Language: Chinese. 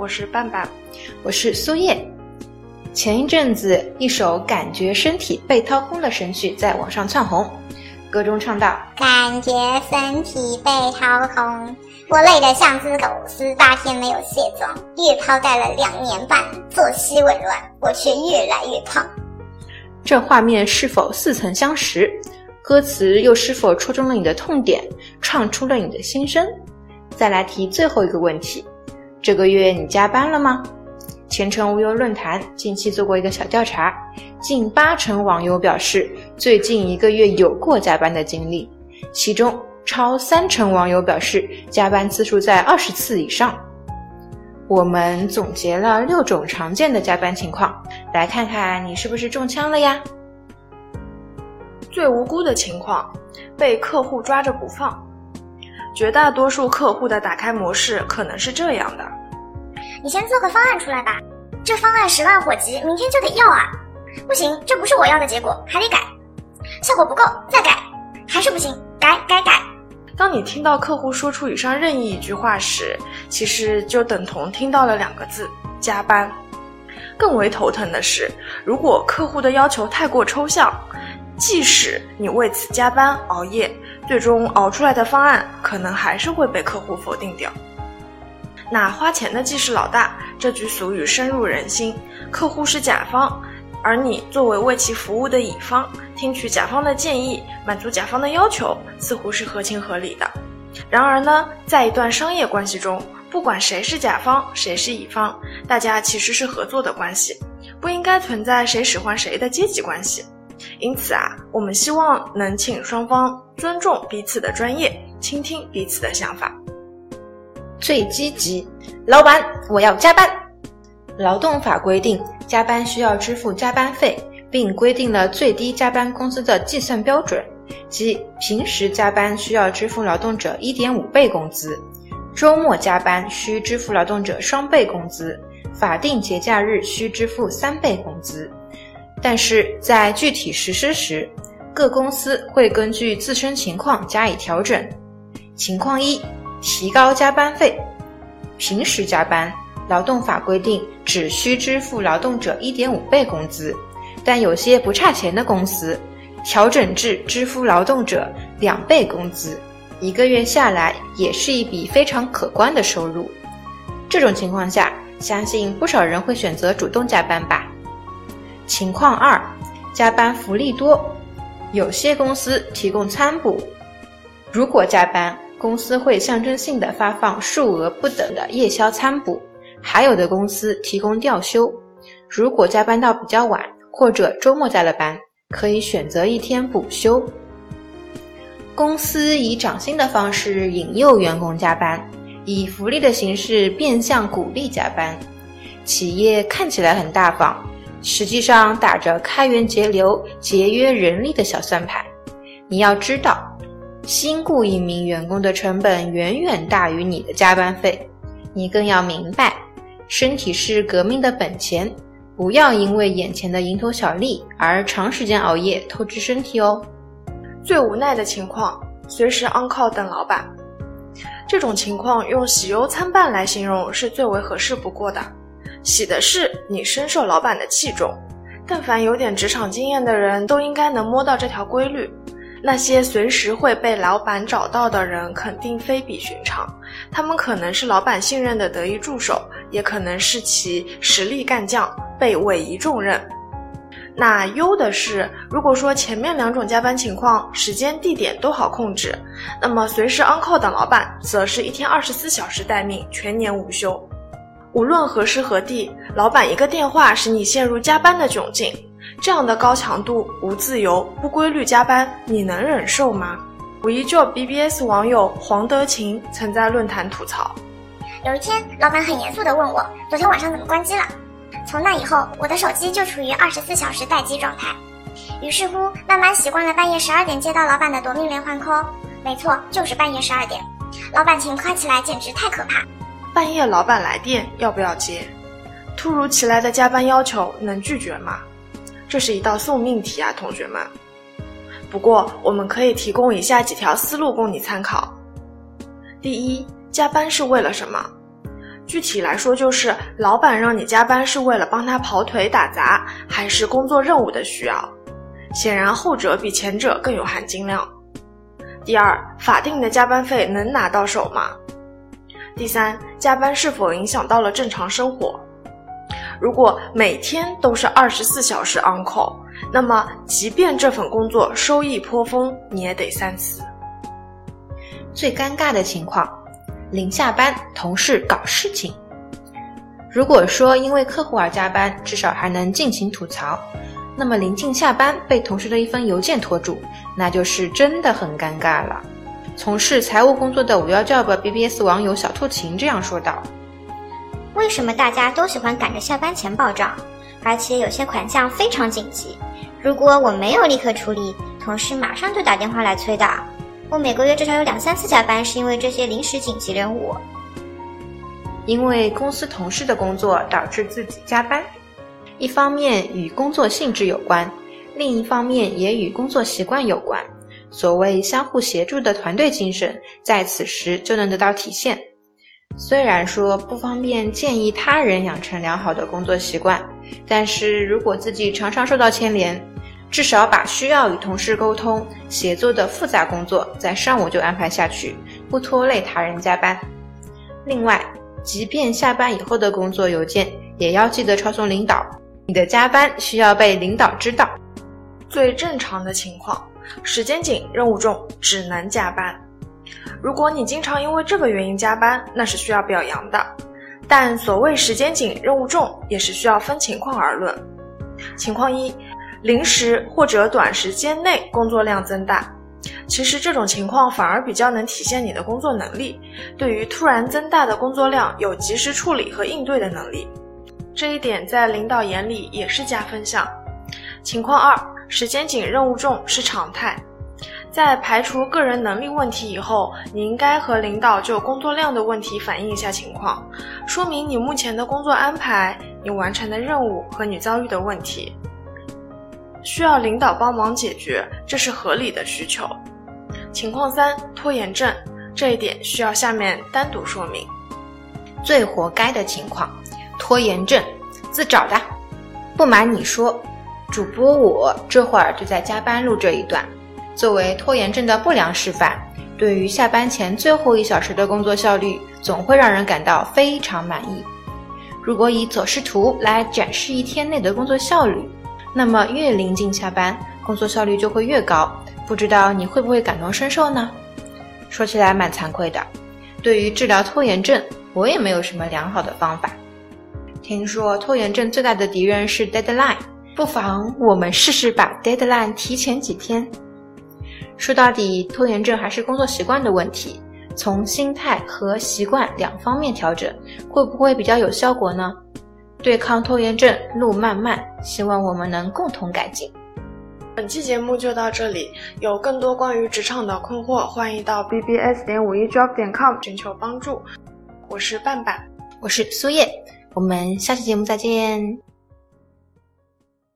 我是半半，我是苏叶。前一阵子，一首感觉身体被掏空的神曲在网上窜红，歌中唱到：“感觉身体被掏空，我累得像只狗，十八天没有卸妆，月抛戴了两年半，作息紊乱，我却越来越胖。”这画面是否似曾相识？歌词又是否戳中了你的痛点，唱出了你的心声？再来提最后一个问题：这个月你加班了吗？前程无忧论坛近期做过一个小调查，近八成网友表示最近一个月有过加班的经历，其中超三成网友表示加班次数在二十次以上。我们总结了六种常见的加班情况，来看看你是不是中枪了呀？最无辜的情况，被客户抓着不放。绝大多数客户的打开模式可能是这样的。你先做个方案出来吧，这方案十万火急，明天就得要啊！不行，这不是我要的结果，还得改，效果不够，再改，还是不行，改改改。当你听到客户说出以上任意一句话时，其实就等同听到了两个字：加班。更为头疼的是，如果客户的要求太过抽象，即使你为此加班熬夜，最终熬出来的方案可能还是会被客户否定掉。那花钱的既是老大，这句俗语深入人心。客户是甲方，而你作为为其服务的乙方，听取甲方的建议，满足甲方的要求，似乎是合情合理的。然而呢，在一段商业关系中，不管谁是甲方，谁是乙方，大家其实是合作的关系，不应该存在谁使唤谁的阶级关系。因此啊，我们希望能请双方尊重彼此的专业，倾听彼此的想法。最积极，老板，我要加班。劳动法规定，加班需要支付加班费，并规定了最低加班工资的计算标准，即平时加班需要支付劳动者一点五倍工资，周末加班需支付劳动者双倍工资，法定节假日需支付三倍工资。但是在具体实施时，各公司会根据自身情况加以调整。情况一。提高加班费，平时加班，劳动法规定只需支付劳动者一点五倍工资，但有些不差钱的公司，调整至支付劳动者两倍工资，一个月下来也是一笔非常可观的收入。这种情况下，相信不少人会选择主动加班吧。情况二，加班福利多，有些公司提供餐补，如果加班。公司会象征性的发放数额不等的夜宵餐补，还有的公司提供调休。如果加班到比较晚，或者周末加了班，可以选择一天补休。公司以涨薪的方式引诱员工加班，以福利的形式变相鼓励加班。企业看起来很大方，实际上打着开源节流、节约人力的小算盘。你要知道。新雇一名员工的成本远远大于你的加班费，你更要明白，身体是革命的本钱，不要因为眼前的蝇头小利而长时间熬夜透支身体哦。最无奈的情况，随时 on call 等老板，这种情况用喜忧参半来形容是最为合适不过的。喜的是你深受老板的器重，但凡有点职场经验的人都应该能摸到这条规律。那些随时会被老板找到的人，肯定非比寻常。他们可能是老板信任的得意助手，也可能是其实力干将，被委以重任。那优的是，如果说前面两种加班情况，时间地点都好控制，那么随时 on call 的老板，则是一天二十四小时待命，全年无休。无论何时何地，老板一个电话，使你陷入加班的窘境。这样的高强度、无自由、不规律加班，你能忍受吗？五一 job BBS 网友黄德勤曾在论坛吐槽：有一天，老板很严肃地问我，昨天晚上怎么关机了？从那以后，我的手机就处于二十四小时待机状态。于是乎，慢慢习惯了半夜十二点接到老板的夺命连环 call。没错，就是半夜十二点，老板勤快起来简直太可怕。半夜老板来电要不要接？突如其来的加班要求能拒绝吗？这是一道送命题啊，同学们。不过我们可以提供以下几条思路供你参考。第一，加班是为了什么？具体来说，就是老板让你加班是为了帮他跑腿打杂，还是工作任务的需要？显然后者比前者更有含金量。第二，法定的加班费能拿到手吗？第三，加班是否影响到了正常生活？如果每天都是二十四小时 on call，那么即便这份工作收益颇丰，你也得三思。最尴尬的情况。临下班，同事搞事情。如果说因为客户而加班，至少还能尽情吐槽；那么临近下班被同事的一封邮件拖住，那就是真的很尴尬了。从事财务工作的五幺 job BBS 网友小兔琴这样说道：“为什么大家都喜欢赶着下班前报账？而且有些款项非常紧急，如果我没有立刻处理，同事马上就打电话来催的。”我每个月至少有两三次加班，是因为这些临时紧急任务。因为公司同事的工作导致自己加班，一方面与工作性质有关，另一方面也与工作习惯有关。所谓相互协助的团队精神，在此时就能得到体现。虽然说不方便建议他人养成良好的工作习惯，但是如果自己常常受到牵连。至少把需要与同事沟通、协作的复杂工作在上午就安排下去，不拖累他人加班。另外，即便下班以后的工作邮件，也要记得抄送领导。你的加班需要被领导知道。最正常的情况，时间紧、任务重，只能加班。如果你经常因为这个原因加班，那是需要表扬的。但所谓时间紧、任务重，也是需要分情况而论。情况一。临时或者短时间内工作量增大，其实这种情况反而比较能体现你的工作能力，对于突然增大的工作量有及时处理和应对的能力，这一点在领导眼里也是加分项。情况二，时间紧、任务重是常态，在排除个人能力问题以后，你应该和领导就工作量的问题反映一下情况，说明你目前的工作安排、你完成的任务和你遭遇的问题。需要领导帮忙解决，这是合理的需求。情况三，拖延症，这一点需要下面单独说明。最活该的情况，拖延症，自找的。不瞒你说，主播我这会儿就在加班录这一段。作为拖延症的不良示范，对于下班前最后一小时的工作效率，总会让人感到非常满意。如果以走势图来展示一天内的工作效率。那么越临近下班，工作效率就会越高。不知道你会不会感同身受呢？说起来蛮惭愧的，对于治疗拖延症，我也没有什么良好的方法。听说拖延症最大的敌人是 deadline，不妨我们试试把 deadline 提前几天。说到底，拖延症还是工作习惯的问题，从心态和习惯两方面调整，会不会比较有效果呢？对抗拖延症，路漫漫，希望我们能共同改进。本期节目就到这里，有更多关于职场的困惑，欢迎到 bbs 点五一 job 点 com 寻求帮助。我是半半，我是苏叶，我们下期节目再见。